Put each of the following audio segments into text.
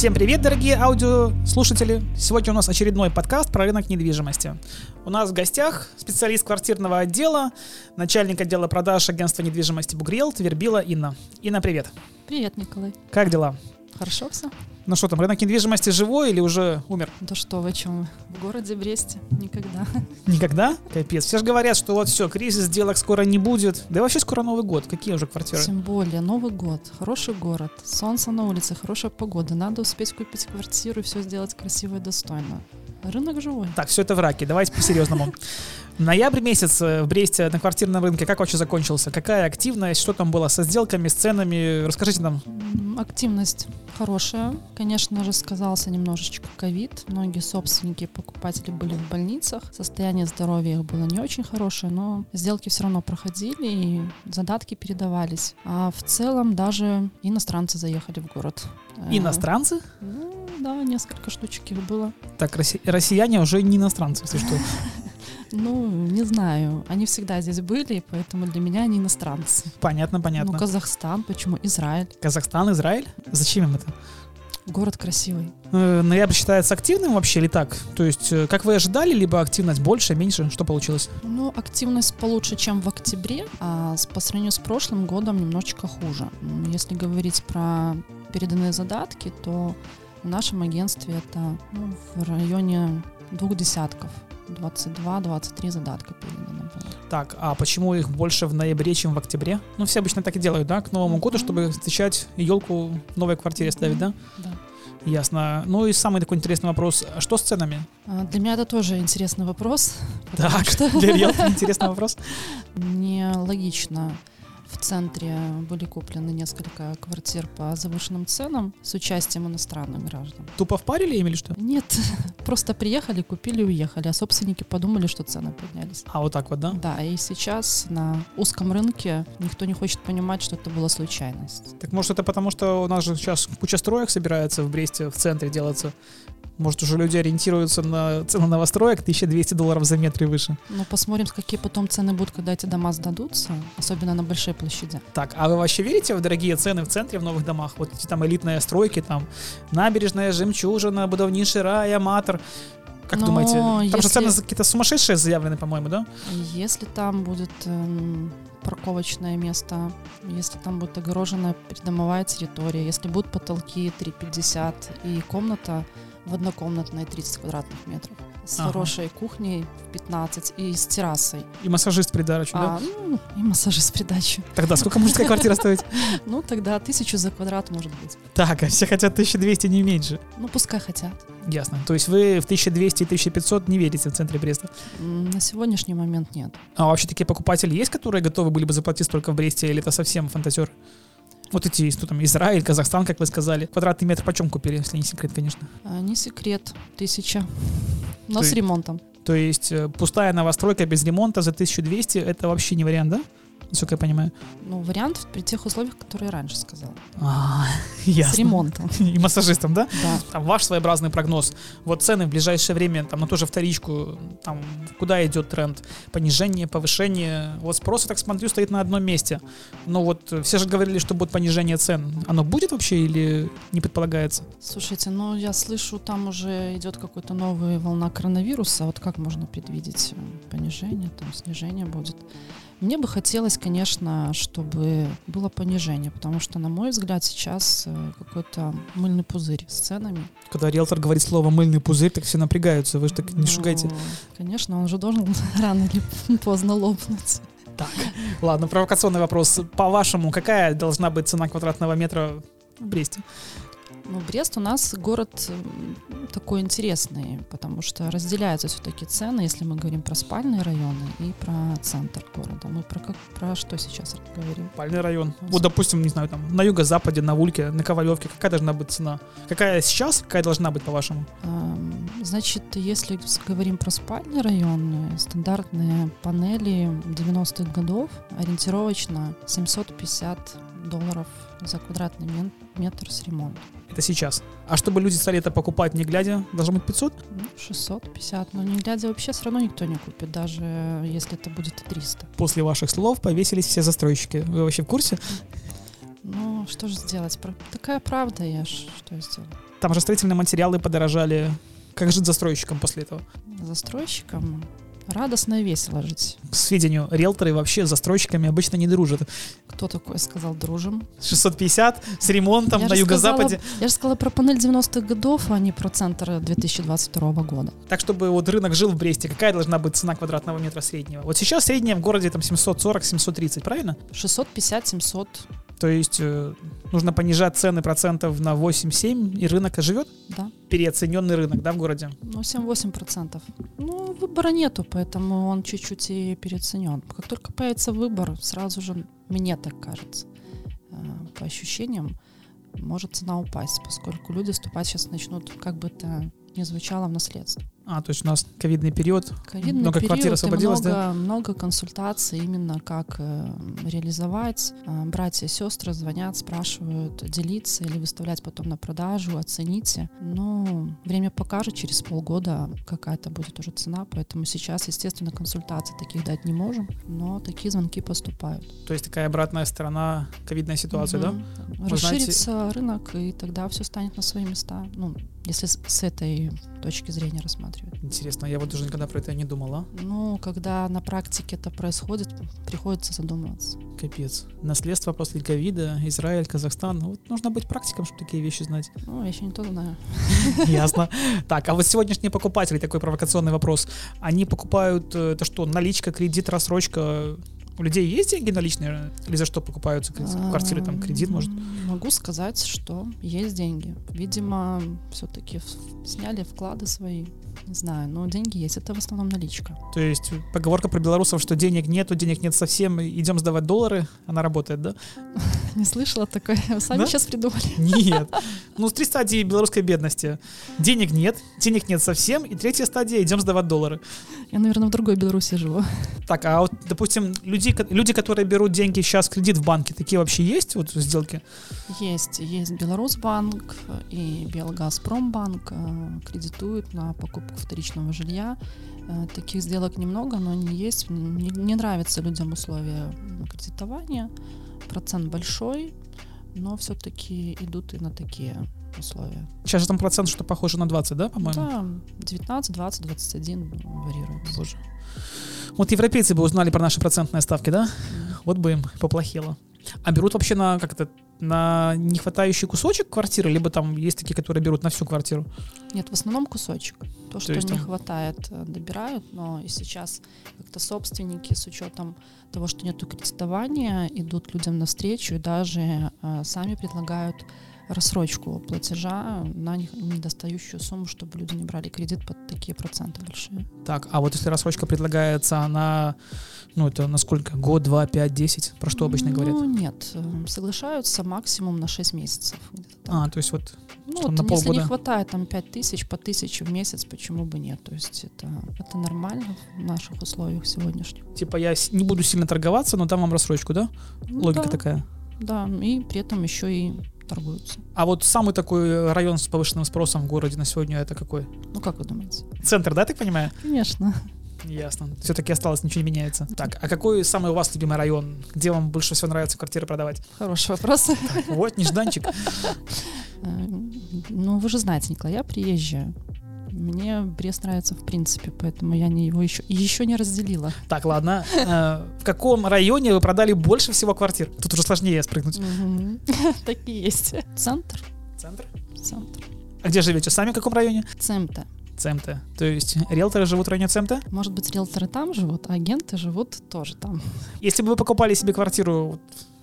Всем привет, дорогие аудиослушатели! Сегодня у нас очередной подкаст про рынок недвижимости. У нас в гостях специалист квартирного отдела, начальник отдела продаж агентства недвижимости Бугрел Твербила Инна. Инна, привет! Привет, Николай. Как дела? Хорошо все? Ну что там, рынок недвижимости живой или уже умер? Да что вы, чем В городе Бресте? Никогда. Никогда? Капец. Все же говорят, что вот все, кризис, сделок скоро не будет. Да и вообще скоро Новый год. Какие уже квартиры? Тем более, Новый год, хороший город, солнце на улице, хорошая погода. Надо успеть купить квартиру и все сделать красиво и достойно. Рынок живой. Так, все это в раке. Давайте по-серьезному. Ноябрь месяц э, в Бресте на квартирном рынке как вообще закончился? Какая активность? Что там было со сделками, с ценами? Расскажите нам. Активность хорошая. Конечно же, сказался немножечко ковид. Многие собственники покупатели были в больницах. Состояние здоровья их было не очень хорошее, но сделки все равно проходили и задатки передавались. А в целом даже иностранцы заехали в город. Э, иностранцы? Ну, да, несколько штучек их было. Так, россияне уже не иностранцы, если что. Ну, не знаю. Они всегда здесь были, поэтому для меня они иностранцы. Понятно, понятно. Ну, Казахстан, почему? Израиль. Казахстан, Израиль? Зачем им это? Город красивый. Э, ноябрь считается активным вообще или так? То есть, э, как вы ожидали, либо активность больше, меньше? Что получилось? Ну, активность получше, чем в октябре, а по сравнению с прошлым годом немножечко хуже. Если говорить про переданные задатки, то в нашем агентстве это ну, в районе двух десятков 22-23 задатка передано было. Так, а почему их больше в ноябре, чем в октябре? Ну, все обычно так и делают, да, к Новому mm-hmm. году, чтобы встречать елку в новой квартире ставить, mm-hmm. да? Да. Ясно. Ну и самый такой интересный вопрос. Что с ценами? А, для меня это тоже интересный вопрос. Так, что... для риэлтора интересный вопрос. Нелогично в центре были куплены несколько квартир по завышенным ценам с участием иностранных граждан. Тупо впарили им или что? Нет, просто приехали, купили и уехали, а собственники подумали, что цены поднялись. А вот так вот, да? Да, и сейчас на узком рынке никто не хочет понимать, что это была случайность. Так может это потому, что у нас же сейчас куча строек собирается в Бресте, в центре делаться. Может, уже люди ориентируются на цену новостроек 1200 долларов за метр и выше. Ну, посмотрим, какие потом цены будут, когда эти дома сдадутся, особенно на большой площади. Так, а вы вообще верите в дорогие цены в центре в новых домах? Вот эти там элитные стройки, там набережная, жемчужина, будовнейший рай, аматор. Как Но думаете? Там если... же цены какие-то сумасшедшие заявлены, по-моему, да? Если там будет эм, парковочное место, если там будет огороженная придомовая территория, если будут потолки 3,50 и комната в однокомнатной 30 квадратных метров с ага. хорошей кухней в 15 и с террасой. И массажист придачу, а, да? Ну, и массажист придачу. Тогда сколько может такая квартира стоить? Ну, тогда тысячу за квадрат может быть. Так, а все хотят 1200, не меньше. Ну, пускай хотят. Ясно. То есть вы в 1200 и 1500 не верите в центре Бреста? На сегодняшний момент нет. А вообще такие покупатели есть, которые готовы были бы заплатить столько в Бресте, или это совсем фантазер? Вот эти, что там, Израиль, Казахстан, как вы сказали. Квадратный метр почем купили, если не секрет, конечно? А, не секрет. Тысяча. Но То с ремонтом. То есть э, пустая новостройка без ремонта за 1200 это вообще не вариант, да? Насколько я понимаю. Ну, вариант при тех условиях, которые я раньше сказал. А, ясно. С ремонтом. И массажистом, да? Да. Там ваш своеобразный прогноз. Вот цены в ближайшее время, там, на ту же вторичку, там, куда идет тренд? Понижение, повышение? Вот спрос, я так смотрю, стоит на одном месте. Но вот все же говорили, что будет понижение цен. Оно будет вообще или не предполагается? Слушайте, ну, я слышу, там уже идет какая-то новая волна коронавируса. Вот как можно предвидеть э, понижение, там, снижение будет? Мне бы хотелось, конечно, чтобы было понижение, потому что, на мой взгляд, сейчас э, какой-то мыльный пузырь с ценами. Когда риэлтор говорит слово «мыльный пузырь», так все напрягаются, вы же так не ну, шугайте. Конечно, он же должен рано или поздно лопнуть. Так, ладно, провокационный вопрос. По-вашему, какая должна быть цена квадратного метра в Бресте? Ну, Брест у нас город такой интересный, потому что разделяются все-таки цены, если мы говорим про спальные районы и про центр города. Мы про, как, про что сейчас говорим? Спальный район. Вот, допустим, не знаю, там на юго-западе, на Вульке, на Ковалевке, какая должна быть цена? Какая сейчас, какая должна быть, по-вашему? Значит, если говорим про спальный район, стандартные панели 90-х годов ориентировочно 750 долларов за квадратный метр с ремонтом. Это сейчас. А чтобы люди стали это покупать не глядя, должно быть 500? Ну, 650. Но не глядя вообще все равно никто не купит, даже если это будет 300. После ваших слов повесились все застройщики. Вы вообще в курсе? Ну, что же сделать? Такая правда, я ж что сделаю. Там же строительные материалы подорожали. Как жить застройщикам после этого? Застройщикам радостно и весело жить. К сведению, риэлторы вообще с застройщиками обычно не дружат. Кто такой сказал дружим? 650 с ремонтом Я на юго-западе. сказала- Я же сказала про панель 90-х годов, а не про центр 2022 года. Так, чтобы вот рынок жил в Бресте, какая должна быть цена квадратного метра среднего? Вот сейчас средняя в городе там 740-730, правильно? 650-700. То есть э, нужно понижать цены процентов на 8-7, и рынок оживет? Да. Переоцененный рынок, да, в городе? Ну, 7-8%. Ну, выбора нету, поэтому он чуть-чуть и переоценен. Как только появится выбор, сразу же, мне так кажется, э, по ощущениям, может цена упасть, поскольку люди вступать сейчас начнут, как бы это ни звучало, в наследство. А, то есть у нас ковидный период. Ковидный Много квартир период, и освободилось, много, да? много консультаций именно как э, реализовать. Э, братья и сестры звонят, спрашивают, делиться или выставлять потом на продажу, оцените. Ну, время покажет, через полгода какая-то будет уже цена, поэтому сейчас, естественно, консультаций таких дать не можем, но такие звонки поступают. То есть такая обратная сторона ковидной ситуации, да? Мгм. Вы знаете- Расширится рынок, и тогда все станет на свои места. Ну, если с, с этой точки зрения рассматривать. Интересно, я вот даже никогда про это не думала. Ну, когда на практике это происходит, приходится задумываться. Капец. Наследство после ковида, Израиль, Казахстан. Ну, Вот нужно быть практиком, чтобы такие вещи знать. Ну, я еще не то знаю. Ясно. Так, а вот сегодняшние покупатели, такой провокационный вопрос. Они покупают, э, это что, наличка, кредит, рассрочка? У людей есть деньги наличные? Или за что покупаются квартиры, там, кредит, может? Могу сказать, что есть деньги. Видимо, все-таки сняли вклады свои. Не знаю, но деньги есть. Это в основном наличка. То есть поговорка про белорусов, что денег нету, денег нет совсем, идем сдавать доллары, она работает, да? Не слышала такое. Вы сами Да? сейчас придумали. Нет. Ну, с три стадии белорусской бедности. Денег нет, денег нет совсем, и третья стадия, идем сдавать доллары. Я, наверное, в другой Беларуси живу. Так, а вот, допустим, люди, люди, которые берут деньги сейчас в кредит в банке, такие вообще есть вот сделки? Есть, есть Беларусьбанк и Белгазпромбанк э, кредитуют на покупку вторичного жилья. Э, Таких сделок немного, но они есть. Не, не нравятся людям условия кредитования. Процент большой, но все-таки идут и на такие условия. Сейчас же там процент, что похоже на 20, да, по-моему? Да, 19, 20, 21 варьируется. Боже. Вот европейцы бы узнали про наши процентные ставки, да? Вот бы им поплохело. А берут вообще на как это на нехватающий кусочек квартиры, либо там есть такие, которые берут на всю квартиру. Нет, в основном кусочек. То, что есть не там- хватает, э, добирают, но и сейчас как-то собственники с учетом того, что нету кредитования, идут людям навстречу и даже э, сами предлагают рассрочку платежа на недостающую сумму, чтобы люди не брали кредит под такие проценты большие. Так, а вот если рассрочка предлагается, она, ну это на сколько? Год, два, пять, десять? Про что обычно ну, говорят? нет, э, соглашаются максимум на 6 месяцев. А, то есть вот Ну, вот, на если не полгода? хватает там 5 тысяч, по тысяче в месяц, почему бы нет? То есть это, это нормально в наших условиях сегодняшних. типа я не буду сильно торговаться, но дам вам рассрочку, да? Ну Логика да, такая. Да, и при этом еще и торгуются. А вот самый такой район с повышенным спросом в городе на сегодня это какой? Ну, как вы думаете? Центр, да, я так понимаю? Конечно. Ясно. Все-таки осталось, ничего не меняется. Так, а какой самый у вас любимый район? Где вам больше всего нравится квартиры продавать? Хороший вопрос. Так, вот, нежданчик. Э, Ну, вы же знаете, Николай, я приезжая. Мне Брест нравится в принципе, поэтому я не его еще, еще не разделила. Так, ладно. Э, В каком районе вы продали больше всего квартир? Тут уже сложнее спрыгнуть. Мгм. Так и есть. Центр. Центр? Центр. А где живете? Сами в каком районе? ЦМТ. ЦМТ. То есть риэлторы живут в районе ЦМТ? Может быть, риэлторы там живут, а агенты живут тоже там. Если бы вы покупали себе квартиру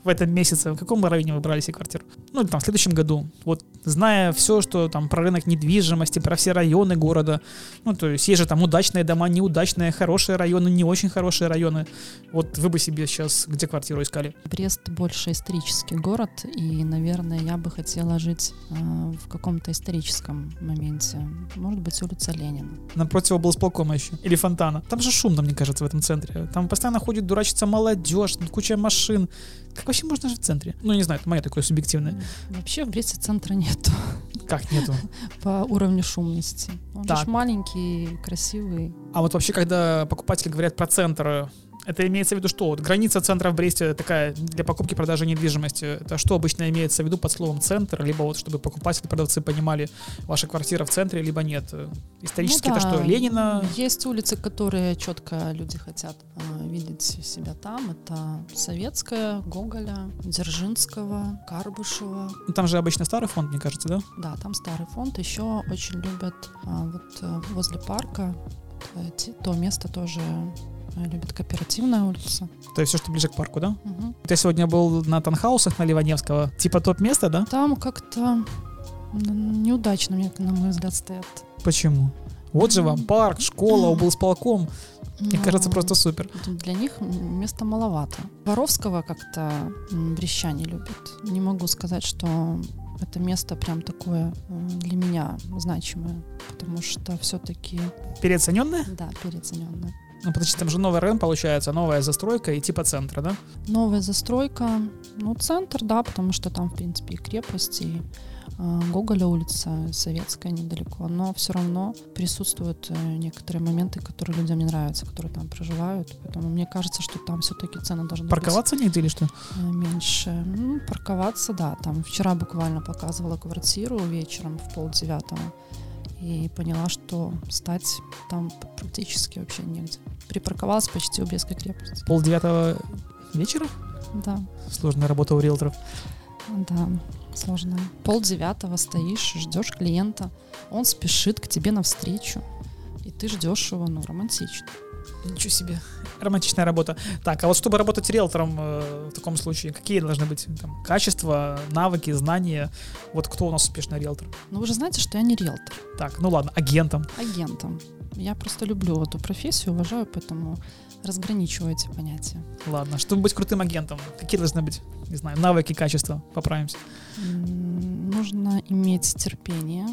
в этом месяце, в каком районе вы брали себе квартиру? Ну, или там в следующем году. Вот зная все, что там про рынок недвижимости, про все районы города, ну, то есть есть же там удачные дома, неудачные, хорошие районы, не очень хорошие районы. Вот вы бы себе сейчас где квартиру искали? Брест больше исторический город, и, наверное, я бы хотела жить э, в каком-то историческом моменте. Может быть, улица Ленина. Напротив облсполкома еще. Или фонтана. Там же шумно, мне кажется, в этом центре. Там постоянно ходит, дурачится молодежь, куча машин. Как вообще можно жить в центре? Ну, не знаю, это мое такое субъективное. Вообще в Бресте центра нету Как нету? по уровню шумности. Он Так. ж маленький, красивый. А вот вообще, когда покупатели говорят про центр, Это имеется в виду что? Вот граница центра в Бресте такая для покупки и продажи недвижимости. Это что обычно имеется в виду под словом центр? Либо вот чтобы покупатели, продавцы понимали, ваша квартира в центре, либо нет? Исторически Ну это да, что? Ленина? Есть улицы, которые четко люди хотят а, видеть себя там. Это Советская, Гоголя, Дзержинского, Карбышева. Ну, там же обычно старый фонд, мне кажется, да? Да, там старый фонд. Еще очень любят а, вот э, возле парка. э, То место тоже э, любит кооперативная улица. То есть все, что ближе к парку, да? Вот я сегодня был на Танхаусах на Ливаневского. Типа топ-место, да? Там как-то неудачно, мне, на мой взгляд, стоят. Почему? Вот же вам парк, школа, облсполком. Мне Ну, кажется, просто супер. Для них места маловато. Воровского как-то брещане любят. Не могу сказать, что это место прям такое м, для меня значимое, потому что все-таки, Переоцененное? да, переоцененное. Ну, потому что там же новый район получается, новая застройка и типа центра, да? Новая застройка, ну, центр, да, потому что там, в принципе, и крепость, и э, Гоголя улица, Советская недалеко, но все равно присутствуют э, некоторые моменты, которые людям не нравятся, которые там проживают, поэтому мне кажется, что там все-таки цены должны быть Парковаться негде или что? э, меньше. Ну, парковаться, да, там вчера буквально показывала квартиру вечером в полдевятого, и поняла, что стать там практически вообще негде. Припарковалась почти у Брестской крепости. Пол девятого вечера? Да. Сложная работа у риэлторов. Да, сложно. Пол девятого стоишь, ждешь клиента, он спешит к тебе навстречу, и ты ждешь его, ну, романтично. Ничего себе. Романтичная работа. Так, а вот чтобы работать риэлтором э, в таком случае, какие должны быть там, качества, навыки, знания? Вот кто у нас успешный риэлтор? Но вы же знаете, что я не риэлтор, Так, ну ладно, агентом. агентом. Я просто люблю эту профессию, уважаю, поэтому разграничиваю эти понятия. Ладно, чтобы быть крутым агентом, какие должны быть, не знаю, навыки, качества? Поправимся. Нужно иметь терпение,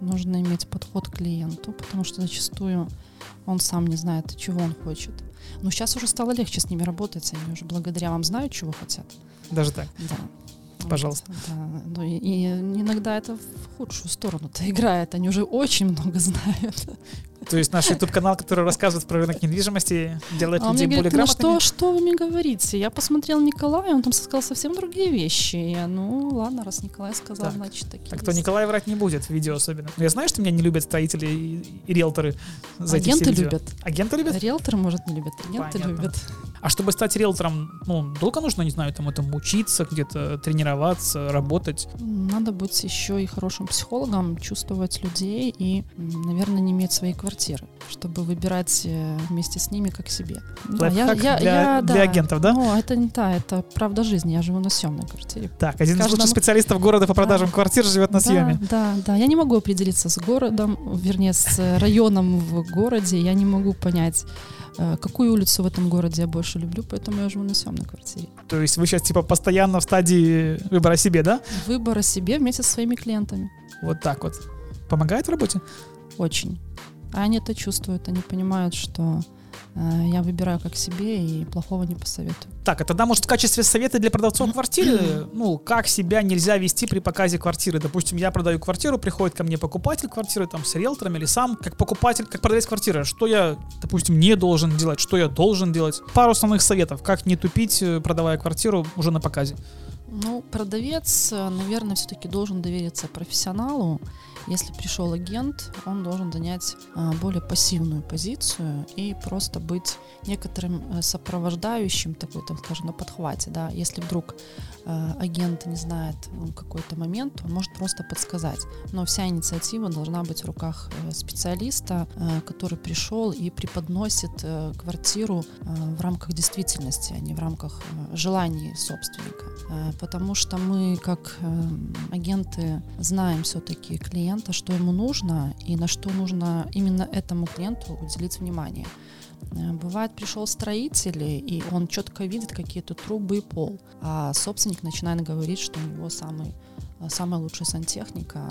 нужно иметь подход к клиенту, потому что зачастую он сам не знает, чего он хочет. Но сейчас уже стало легче с ними работать, они уже благодаря вам знают, чего хотят. Даже так. Да. Пожалуйста. Вот, да. Ну, и, и иногда это в худшую сторону-то играет. Они уже очень много знают. То есть наш YouTube-канал, который рассказывает про рынок недвижимости, делает А людей более говорит, ну грамотными. что, что вы мне говорите? Я посмотрел Николая, он там сказал совсем другие вещи. Я, ну ладно, раз Николай сказал, Так. значит такие Так то есть. Николай врать не будет в видео особенно. Но я знаю, что меня не любят строители и, и риэлторы за эти Агенты видео. любят. Агенты любят? Риэлторы, может, не любят, агенты Понятно. любят. А чтобы стать риэлтором, ну, долго нужно, не знаю, там этому учиться, где-то тренироваться, работать? Надо быть еще и хорошим психологом, чувствовать людей и, наверное, не иметь своей квартиры, чтобы выбирать э, вместе с ними как себе. Да, Лайфхак для, для агентов, да? Ну, это не та, это правда жизни. Я живу на съемной квартире. Так, один из каждому- лучших специалистов города по продажам квартир живет на да, съеме. Да, да. Я не могу определиться с городом, вернее, с э, районом в городе. Я не могу понять, э, какую улицу в этом городе я больше люблю, поэтому я живу на съемной квартире. То есть вы сейчас типа постоянно в стадии выбора себе, да? Выбор о себе вместе со своими клиентами. Вот так вот. Помогает в работе? Очень. А они это чувствуют, они понимают, что э, я выбираю как себе и плохого не посоветую. Так, а тогда, может, в качестве совета для продавцов квартиры, ну, как себя нельзя вести при показе квартиры? Допустим, я продаю квартиру, приходит ко мне покупатель квартиры, там, с риэлтором или сам, как покупатель, как продавец квартиры. Что я, допустим, не должен делать, что я должен делать? Пару основных советов, как не тупить, э, продавая квартиру уже на показе. Ну, продавец, э, наверное, все-таки должен довериться профессионалу. Если пришел агент, он должен занять а, более пассивную позицию и просто быть некоторым э, сопровождающим, такой, так скажем, на подхвате. Да? Если вдруг агент не знает какой-то момент, он может просто подсказать. Но вся инициатива должна быть в руках э, специалиста, э, который пришел и преподносит э, квартиру э, в рамках действительности, а не в рамках э, желаний собственника. Э, Потому что мы, как э, агенты, знаем все-таки клиента, что ему нужно и на что нужно именно этому клиенту уделить внимание. Э, Бывает, пришел строитель, и он четко видит какие-то трубы и пол, а собственник начинает говорить, что у него самый э, самая лучшая сантехника.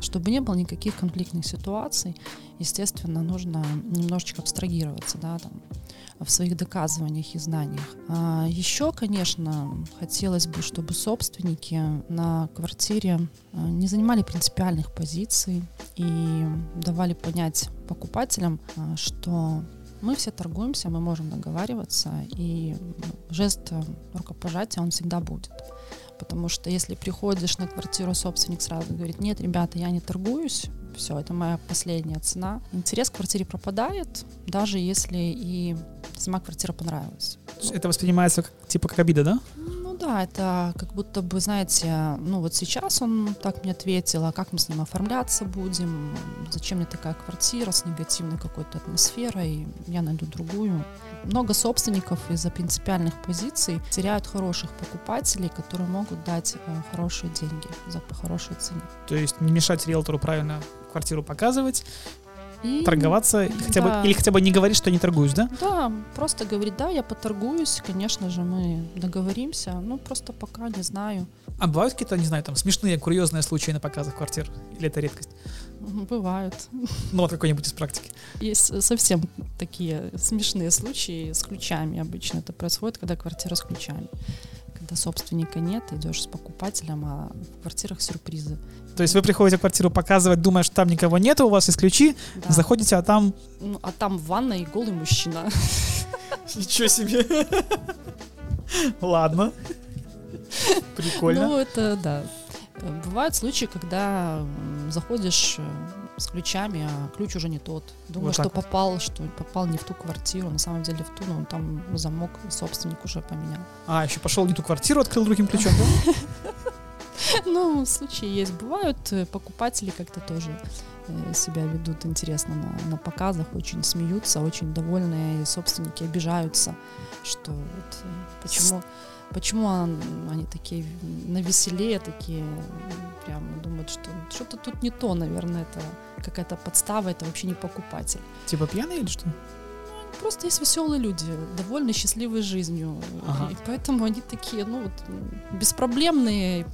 Чтобы не было никаких конфликтных ситуаций, естественно, нужно немножечко абстрагироваться, да, там, в своих доказываниях и знаниях. А еще, конечно, хотелось бы, чтобы собственники на квартире э, не занимали принципиальных позиций и давали понять покупателям, что Мы все торгуемся, мы можем договариваться, и жест э, рукопожатия, он всегда будет. Потому что если приходишь на квартиру, собственник сразу говорит, нет, ребята, я не торгуюсь, все, это моя последняя цена. Интерес к квартире пропадает, даже если и сама квартира понравилась. Это воспринимается как, типа как обида, да? Да, это как будто бы, знаете, ну вот сейчас он так мне ответил, а как мы с ним оформляться будем, зачем мне такая квартира с негативной какой-то атмосферой, я найду другую. Много собственников из-за принципиальных позиций теряют хороших покупателей, которые могут дать э, хорошие деньги за по хорошей цене. То есть не мешать риэлтору правильно квартиру показывать, и, торговаться, хотя да. бы, или хотя бы не говорить, что не торгуюсь, да? Да, просто говорить, да, я поторгуюсь, конечно же, мы договоримся, ну, просто пока не знаю. А бывают какие-то, не знаю, там, смешные, курьезные случаи на показах квартир? Или это редкость? Бывают. Ну, вот какой-нибудь из практики. Есть совсем такие смешные случаи с ключами обычно. Это происходит, когда квартира с ключами когда собственника нет, идешь с покупателем, а в квартирах сюрпризы. То есть вы приходите в квартиру показывать, думая, что там никого нет, у вас есть ключи, да. заходите, а там... Ну, а там в ванной голый мужчина. Ничего себе. Ладно. Прикольно. Ну, это, да. Бывают случаи, когда заходишь э, с ключами, а ключ уже не тот. Думаю, вот что вот. попал, что попал не в ту квартиру, на самом деле в ту, но там замок собственник уже поменял. А, еще пошел не ту квартиру, открыл другим ключом, да? Ну, случаи есть. Бывают э, покупатели как-то тоже э, себя ведут интересно на, на показах, очень смеются, очень довольные, и собственники обижаются, что вот, э, почему почему они такие на веселее, такие прям думают, что что-то тут не то, наверное, это какая-то подстава, это вообще не покупатель. Типа пьяные или что? Просто есть веселые люди, довольно счастливой жизнью. Ага. И поэтому они такие, ну, вот, беспроблемные,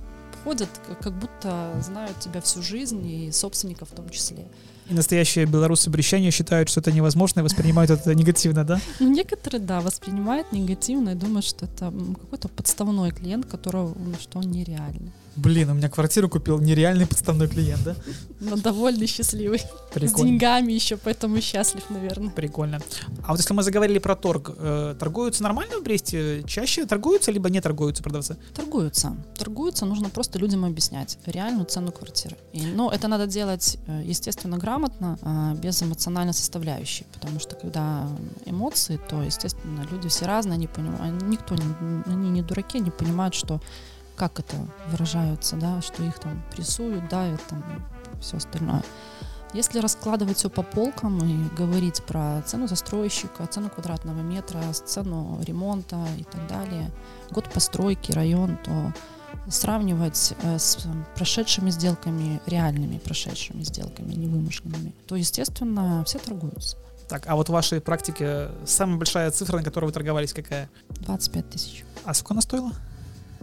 ходят, как будто знают тебя всю жизнь, и собственника в том числе. И настоящие белорусы брещане считают, что это невозможно и воспринимают это негативно, да? Ну, некоторые, да, воспринимают негативно и думают, что это какой-то подставной клиент, которого, ну, что он нереальный. Блин, у меня квартиру купил нереальный подставной клиент, да? Но довольно счастливый. Прикольно. С деньгами еще, поэтому счастлив, наверное. Прикольно. А вот если мы заговорили про торг, э, торгуются нормально в Бресте? Чаще торгуются, либо не торгуются продавцы? Торгуются. Торгуются, нужно просто людям объяснять реальную цену квартиры. И, ну, это надо делать, э, естественно, грамотно, э, без эмоциональной составляющей, потому что когда эмоции, то, естественно, люди все разные, они понимают, никто, не, они не дураки, они понимают, что как это выражаются, да, что их там прессуют, давят, там, все остальное. Если раскладывать все по полкам и говорить про цену застройщика, цену квадратного метра, цену ремонта и так далее, год постройки, район, то сравнивать э, с прошедшими сделками, реальными прошедшими сделками, не вымышленными, то, естественно, все торгуются. Так, а вот в вашей практике самая большая цифра, на которой вы торговались, какая? 25 тысяч. А сколько она стоила?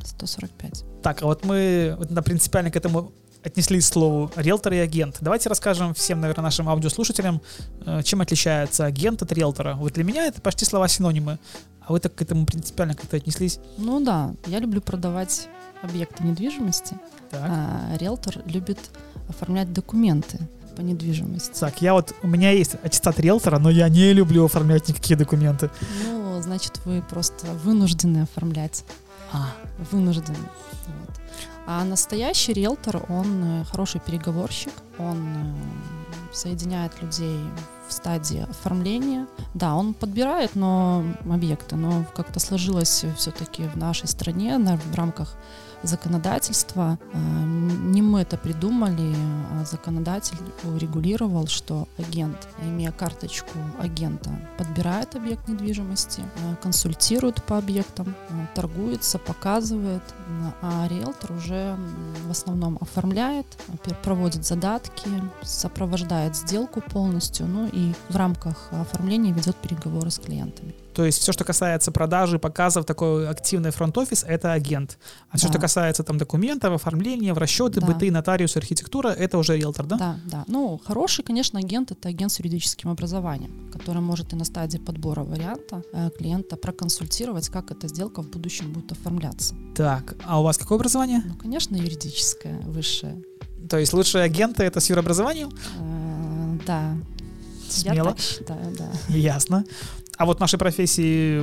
145. Так, а вот мы вот на принципиально к этому отнеслись слову риэлтор и агент. Давайте расскажем всем, наверное, нашим аудиослушателям, э, чем отличается агент от риэлтора. Вот для меня это почти слова-синонимы, а вы так к этому принципиально как-то отнеслись? Ну да, я люблю продавать объекты недвижимости, так. а риэлтор любит оформлять документы по недвижимости. Так, я вот, у меня есть аттестат риэлтора, но я не люблю оформлять никакие документы. Ну, значит, вы просто вынуждены оформлять. А. Вынужден. Вот. А настоящий риэлтор, он э, хороший переговорщик, он э, соединяет людей в стадии оформления. Да, он подбирает но объекты, но как-то сложилось все-таки в нашей стране на, в рамках законодательства. Э, не мы это придумали, а законодатель урегулировал, что агент, имея карточку агента, подбирает объект недвижимости, э, консультирует по объектам, э, торгуется, показывает, а риэлтор уже в основном оформляет, проводит задатки, сопровождает сделку полностью, ну и в рамках оформления ведет переговоры с клиентами. То есть все, что касается продажи, показов, такой активный фронт-офис, это агент. А да. все, что касается там документов, оформления, в расчеты, да. быты, нотариус, архитектура, это уже риэлтор, да? Да, да. Ну, хороший, конечно, агент — это агент с юридическим образованием, который может и на стадии подбора варианта э, клиента проконсультировать, как эта сделка в будущем будет оформляться. Так, а у вас какое образование? Ну, конечно, юридическое, высшее. То есть лучшие агенты — это с юрообразованием? Э, да. Смело. Я так считаю, да. Ясно. А вот нашей профессии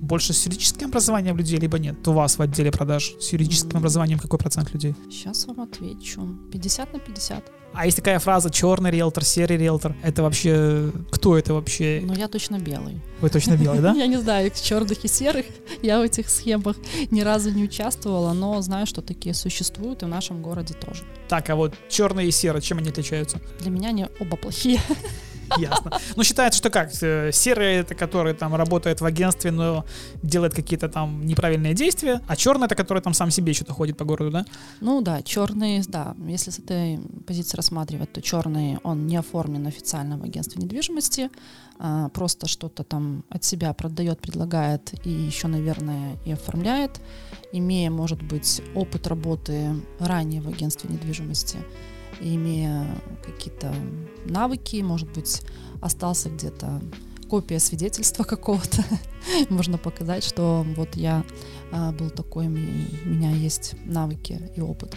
больше с юридическим образованием людей, либо нет? У вас в отделе продаж с юридическим образованием какой процент людей? Сейчас вам отвечу. 50 на 50. А есть такая фраза черный риэлтор, серый риэлтор. Это вообще... Кто это вообще? Но я точно белый. Вы точно белый, да? Я не знаю, черных и серых. Я в этих схемах ни разу не участвовала, но знаю, что такие существуют и в нашем городе тоже. Так, а вот черный и серый, чем они отличаются? Для меня они оба плохие. Ясно. Ну, считается, что как? э, Серый это который там работает в агентстве, но делает какие-то там неправильные действия, а черный это который там сам себе что-то ходит по городу, да? Ну да, черный, да. Если с этой позиции рассматривать, то черный, он не оформлен официально в агентстве недвижимости, а, просто что-то там от себя продает, предлагает и еще, наверное, и оформляет, имея, может быть, опыт работы ранее в агентстве недвижимости, имея какие-то навыки, может быть, остался где-то копия свидетельства какого-то, можно показать, что вот я а, был такой, у меня есть навыки и опыт.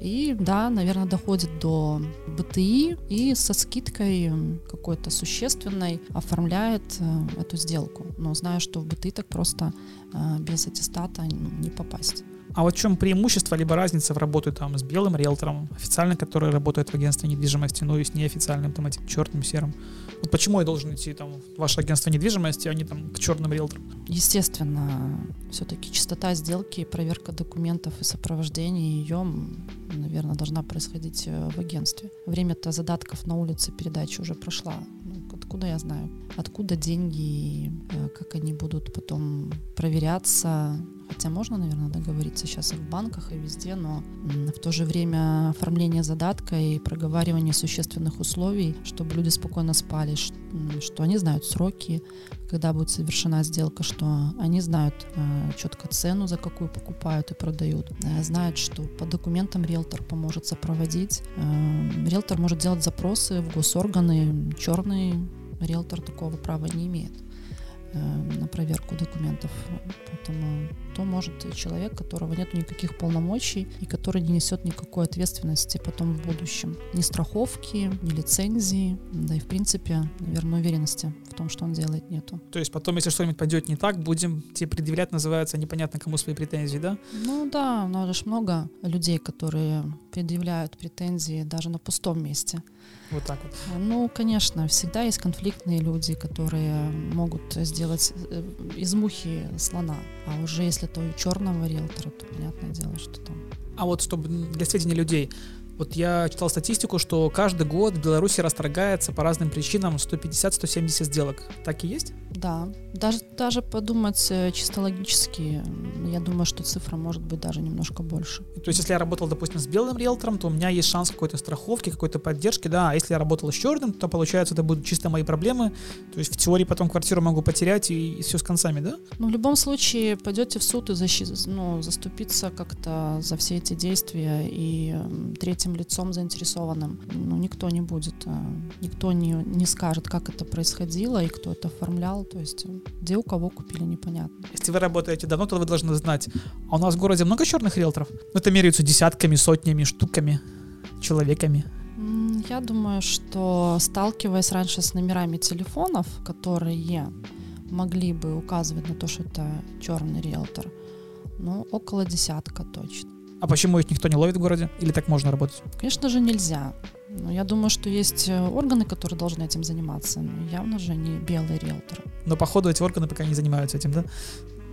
И да, наверное, доходит до БТИ и со скидкой какой-то существенной оформляет э, эту сделку. Но знаю, что в БТИ так просто э, без аттестата не попасть. А вот в чем преимущество, либо разница в работе там с белым риэлтором, официально, который работает в агентстве недвижимости, ну и с неофициальным, там, этим черным, серым? Вот почему я должен идти там в ваше агентство недвижимости, а не там к черным риэлторам? Естественно, все-таки чистота сделки, проверка документов и сопровождение ее, наверное, должна происходить э, в агентстве. Время-то задатков на улице передачи уже прошла. Ну, откуда я знаю? Откуда деньги, э, как они будут потом проверяться? Хотя можно, наверное, договориться сейчас и в банках, и везде, но в то же время оформление задатка и проговаривание существенных условий, чтобы люди спокойно спали, что они знают сроки, когда будет совершена сделка, что они знают э, четко цену, за какую покупают и продают, э, знают, что по документам риэлтор поможет сопроводить. Э, риэлтор может делать запросы в госорганы, черный риэлтор такого права не имеет на проверку документов. Поэтому то может человек, которого нет никаких полномочий и который не несет никакой ответственности потом в будущем. Ни страховки, ни лицензии, да и в принципе, наверное, уверенности в том, что он делает, нету. То есть потом, если что-нибудь пойдет не так, будем тебе предъявлять, называется, непонятно кому свои претензии, да? Ну да, у нас же много людей, которые предъявляют претензии даже на пустом месте. Вот так вот. Ну, конечно, всегда есть конфликтные люди, которые могут сделать э, из мухи слона. А уже если то у черного риэлтора, то понятное дело, что там. А вот чтобы для сведения людей, вот я читал статистику, что каждый год в Беларуси расторгается по разным причинам 150-170 сделок. Так и есть? Да, даже, даже подумать э, чисто логически, я думаю, что цифра может быть даже немножко больше. То есть, если я работал, допустим, с белым риэлтором, то у меня есть шанс какой-то страховки, какой-то поддержки, да, а если я работал с черным, то, получается, это будут чисто мои проблемы, то есть, в теории потом квартиру могу потерять и, и все с концами, да? Ну, в любом случае, пойдете в суд и защи- ну, заступиться как-то за все эти действия, и м, третьим лицом заинтересованным ну, никто не будет. а, Никто не, не скажет, как это происходило и кто это оформлял. То есть, э, где у кого купили, непонятно. Если вы работаете давно, то вы должны знать, а у нас в городе много черных риэлторов? Ну, это меряются десятками, сотнями, штуками, человеками. Я думаю, что сталкиваясь раньше с номерами телефонов, которые могли бы указывать на то, что это черный риэлтор, ну, около десятка точно. А почему их никто не ловит в городе? Или так можно работать? Конечно же, нельзя. Но я думаю, что есть э, органы, которые должны этим заниматься. Но явно же не белые риэлторы. Но, походу, эти органы пока не занимаются этим, да?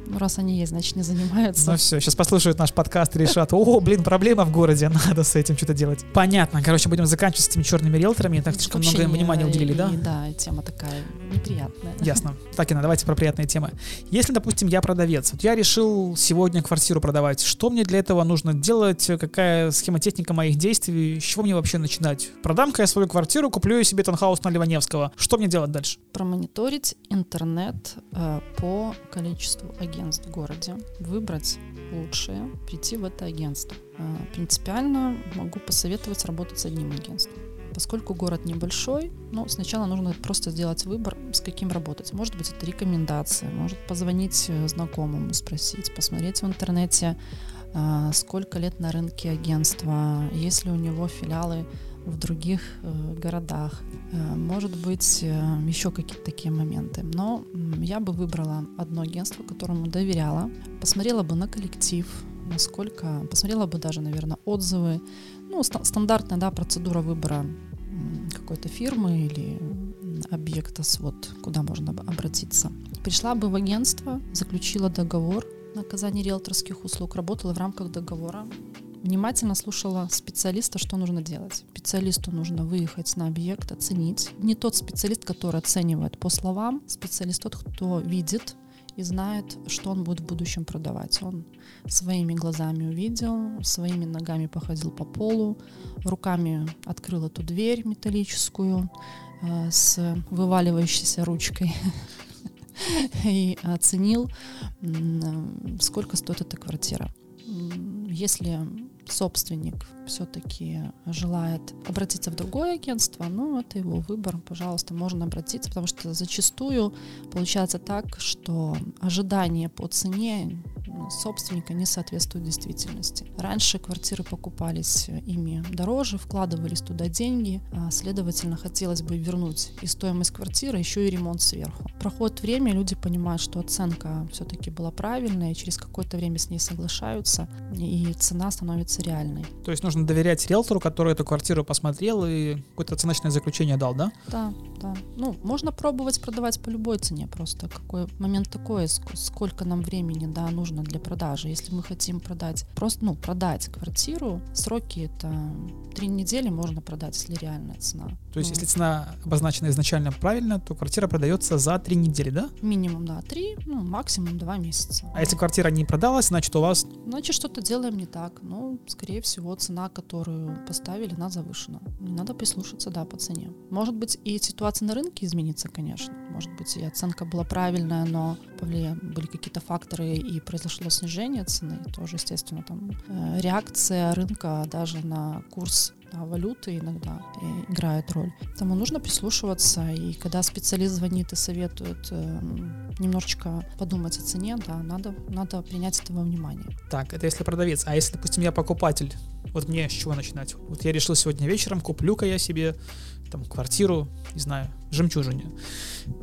Ну, раз они есть, значит, не занимаются. Ну все, сейчас послушают наш подкаст и решат, о, блин, проблема в городе, надо с этим что-то делать. Понятно, короче, будем заканчивать с этими черными риэлторами, так слишком много внимания уделили, и- да? Да, и тема такая неприятная. Ясно. Так, Инна, давайте про приятные темы. Если, допустим, я продавец, вот я решил сегодня квартиру продавать, что мне для этого нужно делать, какая схема техника моих действий, с чего мне вообще начинать? Продам-ка я свою квартиру, куплю себе танхаус на Ливаневского. Что мне делать дальше? Промониторить интернет э, по количеству агентств в городе, выбрать лучшее, прийти в это агентство. Э, принципиально могу посоветовать работать с одним агентством. Поскольку город небольшой, ну, сначала нужно просто сделать выбор, с каким работать. Может быть, это рекомендация, может позвонить э, знакомым, спросить, посмотреть в интернете, э, сколько лет на рынке агентства, есть ли у него филиалы в других э, городах. Э, может быть, э, еще какие-то такие моменты. Но я бы выбрала одно агентство, которому доверяла, посмотрела бы на коллектив, насколько, посмотрела бы даже, наверное, отзывы. Ну, ст- стандартная, да, процедура выбора какой-то фирмы или объекта, вот, куда можно обратиться. Пришла бы в агентство, заключила договор на оказание риэлторских услуг, работала в рамках договора, внимательно слушала специалиста, что нужно делать. Специалисту нужно выехать на объект, оценить. Не тот специалист, который оценивает по словам, специалист тот, кто видит и знает, что он будет в будущем продавать. Он своими глазами увидел, своими ногами походил по полу, руками открыл эту дверь металлическую э, с вываливающейся ручкой и оценил, сколько стоит эта квартира. Если собственник все-таки желает обратиться в другое агентство, ну, это его выбор, пожалуйста, можно обратиться, потому что зачастую получается так, что ожидания по цене собственника не соответствуют действительности. Раньше квартиры покупались ими дороже, вкладывались туда деньги, а, следовательно, хотелось бы вернуть и стоимость квартиры, еще и ремонт сверху. Проходит время, люди понимают, что оценка все-таки была правильная, и через какое-то время с ней соглашаются, и цена становится реальной. То есть нужно доверять риэлтору, который эту квартиру посмотрел и какое-то оценочное заключение дал, да? Да, да. Ну, можно пробовать продавать по любой цене, просто какой момент такой, сколько нам времени, да, нужно для продажи. Если мы хотим продать, просто, ну, продать квартиру, сроки это три недели можно продать, если реальная цена. То есть, ну, если цена обозначена изначально правильно, то квартира продается за три недели, да? Минимум, да, три, ну, максимум два месяца. А если квартира не продалась, значит, у вас... Значит, что-то делаем не так. Ну, скорее всего, цена, которую поставили, она завышена. Надо прислушаться, да, по цене. Может быть, и ситуация на рынке изменится, конечно. Может быть, и оценка была правильная, но повлияли, были какие-то факторы, и произошло снижение цены. Тоже, естественно, там э, реакция рынка даже на курс да, валюты иногда играет роль. Поэтому нужно прислушиваться, и когда специалист звонит и советует э, немножечко подумать о цене, да, надо, надо принять это во внимание. Так, это если продавец. А если, допустим, я покупатель, вот мне с чего начинать? Вот я решил сегодня вечером, куплю-ка я себе там квартиру, не знаю, жемчужине.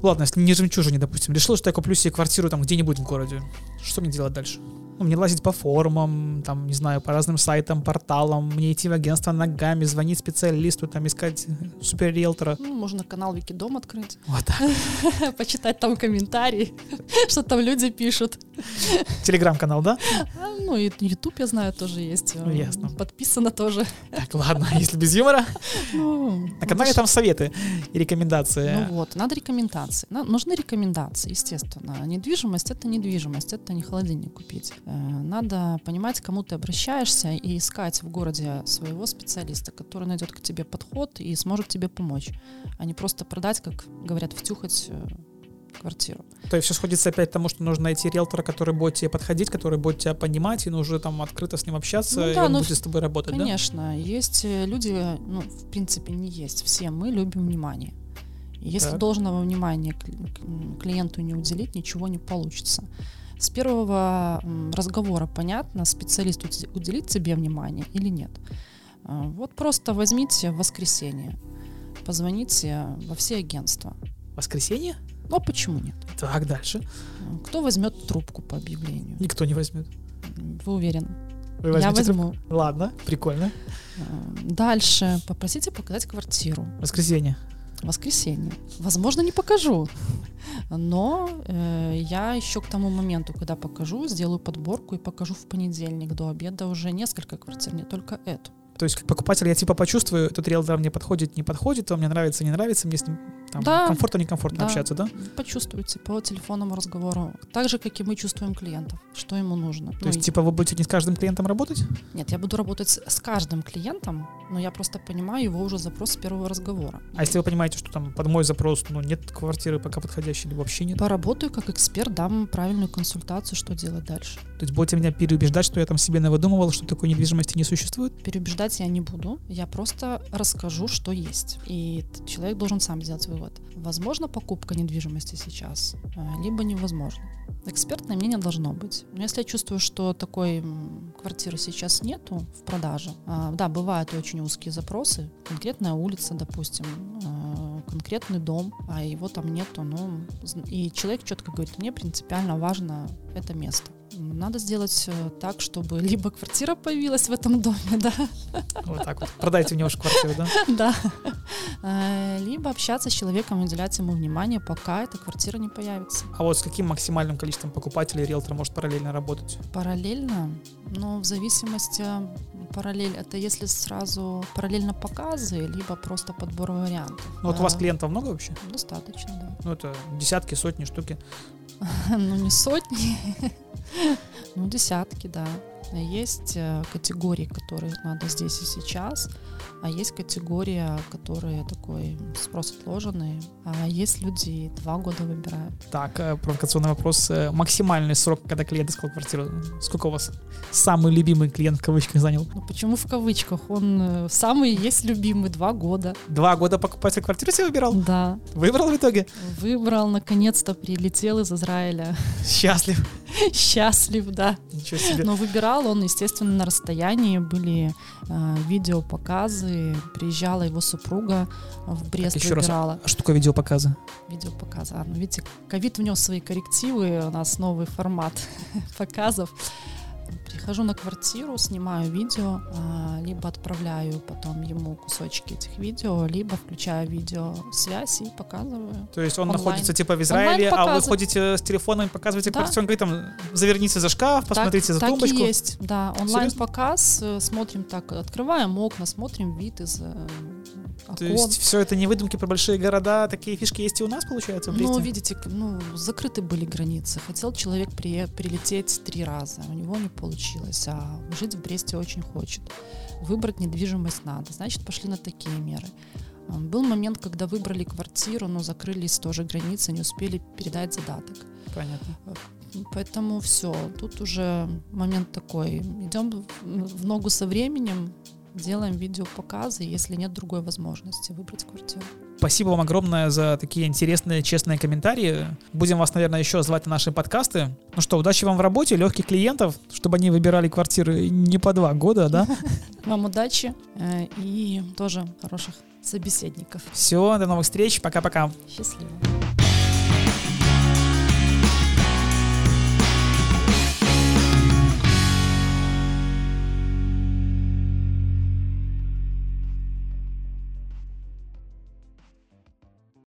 Ладно, если не жемчужине, допустим, решил, что я куплю себе квартиру там где-нибудь в городе. Что мне делать дальше? Ну, мне лазить по форумам, там, не знаю, по разным сайтам, порталам, мне идти в агентство ногами, звонить специалисту, там, искать супер риэлтора. Ну, можно канал Викидом открыть. Вот так. Почитать там комментарии, что там люди пишут. Телеграм-канал, да? А, ну, и YouTube, я знаю, тоже есть. Ну, ясно. Подписано тоже. Так, ладно, если без юмора. Ну, На канале там советы и рекомендации. Ну вот, надо рекомендации. Нужны рекомендации, естественно. Недвижимость — это недвижимость, это не холодильник купить. Э, надо понимать, к кому ты обращаешься и искать в городе своего специалиста, который найдет к тебе подход и сможет тебе помочь, а не просто продать, как говорят, втюхать э, квартиру. То есть все сходится опять к тому, что нужно найти риэлтора, который будет тебе подходить, который будет тебя понимать, и нужно там открыто с ним общаться, ну, да, и он ну, будет с тобой работать, конечно. да? есть э, люди, ну, в принципе, не есть. Все мы любим внимание. Если так. должного внимания клиенту не уделить, ничего не получится. С первого разговора понятно, специалист уделит тебе внимание или нет. А, вот просто возьмите в воскресенье, позвоните во все агентства. Воскресенье? Ну а почему нет? Так, дальше. Кто возьмет трубку по объявлению? Никто не возьмет. Вы уверены? Вы Я возьму. Трубку? Ладно, прикольно. А, дальше попросите показать квартиру. Воскресенье воскресенье. Возможно, не покажу, но э, я еще к тому моменту, когда покажу, сделаю подборку и покажу в понедельник до обеда уже несколько квартир, не только эту. То есть как покупатель я типа почувствую, этот риэлтор мне подходит, не подходит, он мне нравится, не нравится, мне с ним там, да, комфортно, некомфортно да, общаться, да? Почувствуйте по телефонному разговору. Так же, как и мы чувствуем клиентов, что ему нужно. То ну, есть, типа, вы будете не с каждым клиентом работать? Нет, я буду работать с каждым клиентом, но я просто понимаю его уже запрос с первого разговора. А если вы понимаете, что там под мой запрос, ну, нет квартиры пока подходящей, или вообще нет? Поработаю как эксперт, дам правильную консультацию, что делать дальше. То есть будете меня переубеждать, что я там себе навыдумывал, что такой недвижимости не существует? Переубеждать я не буду. Я просто расскажу, что есть. И человек должен сам сделать вывод. Возможно покупка недвижимости сейчас, э, либо невозможно. Экспертное мнение должно быть. Но если я чувствую, что такой квартиры сейчас нету в продаже. А, да, бывают очень узкие запросы. Конкретная улица, допустим, а, конкретный дом, а его там нету. Ну, и человек четко говорит, мне принципиально важно это место. Надо сделать э, так, чтобы либо квартира появилась в этом доме, да. Вот так вот. Продайте мне уж квартиру, да? Да. Э, либо общаться с человеком, уделять ему внимание, пока эта квартира не появится. А вот с каким максимальным количеством покупателей риэлтор может параллельно работать? Параллельно? Ну, в зависимости параллель, это если сразу параллельно показы, либо просто подбор вариантов. Ну, вот у вас клиентов много вообще? Достаточно, да. Ну, это десятки, сотни, штуки. Ну, не сотни, ну, десятки, да. Есть э, категории, которые надо здесь и сейчас, а есть категория, которые такой спрос отложенный, а есть люди два года выбирают. Так, э, провокационный вопрос. Э, максимальный срок, когда клиент искал квартиру, сколько у вас самый любимый клиент в кавычках занял? Ну почему в кавычках? Он самый есть любимый, два года. Два года покупатель квартиру себе выбирал? Да. Выбрал в итоге? Выбрал, наконец-то прилетел из Израиля. Счастлив. Счастлив, да. Ничего себе. Но выбирал он, естественно, на расстоянии. Были э, видеопоказы. Приезжала его супруга в Брест, Еще выбирала. Раз, а что такое видеопоказы? Видеопоказы. А, ну, видите, ковид внес свои коррективы. У нас новый формат показов. Прихожу на квартиру, снимаю видео, а, либо отправляю потом ему кусочки этих видео, либо включаю видеосвязь и показываю. То есть он онлайн. находится типа в Израиле, а вы ходите с телефоном показываете да. квартиру, он говорит там, заверните за шкаф, посмотрите так, за так тумбочку. Так и есть, да. Онлайн-показ, э, смотрим так, открываем окна, смотрим вид из э, окон. То есть все это не выдумки про большие города, такие фишки есть и у нас, получается, в Ну, видите, ну, закрыты были границы. Хотел человек при, прилететь три раза, у него не получилось, а жить в Бресте очень хочет. Выбрать недвижимость надо, значит, пошли на такие меры. Был момент, когда выбрали квартиру, но закрылись тоже границы, не успели передать задаток. Понятно. Э, поэтому все, тут уже момент такой. Идем в ногу со временем, делаем видеопоказы, если нет другой возможности выбрать квартиру. Спасибо вам огромное за такие интересные, честные комментарии. Будем вас, наверное, еще звать на наши подкасты. Ну что, удачи вам в работе, легких клиентов, чтобы они выбирали квартиры не по два года, да? Вам удачи э, и тоже хороших собеседников. Все, до новых встреч, пока-пока. Счастливо.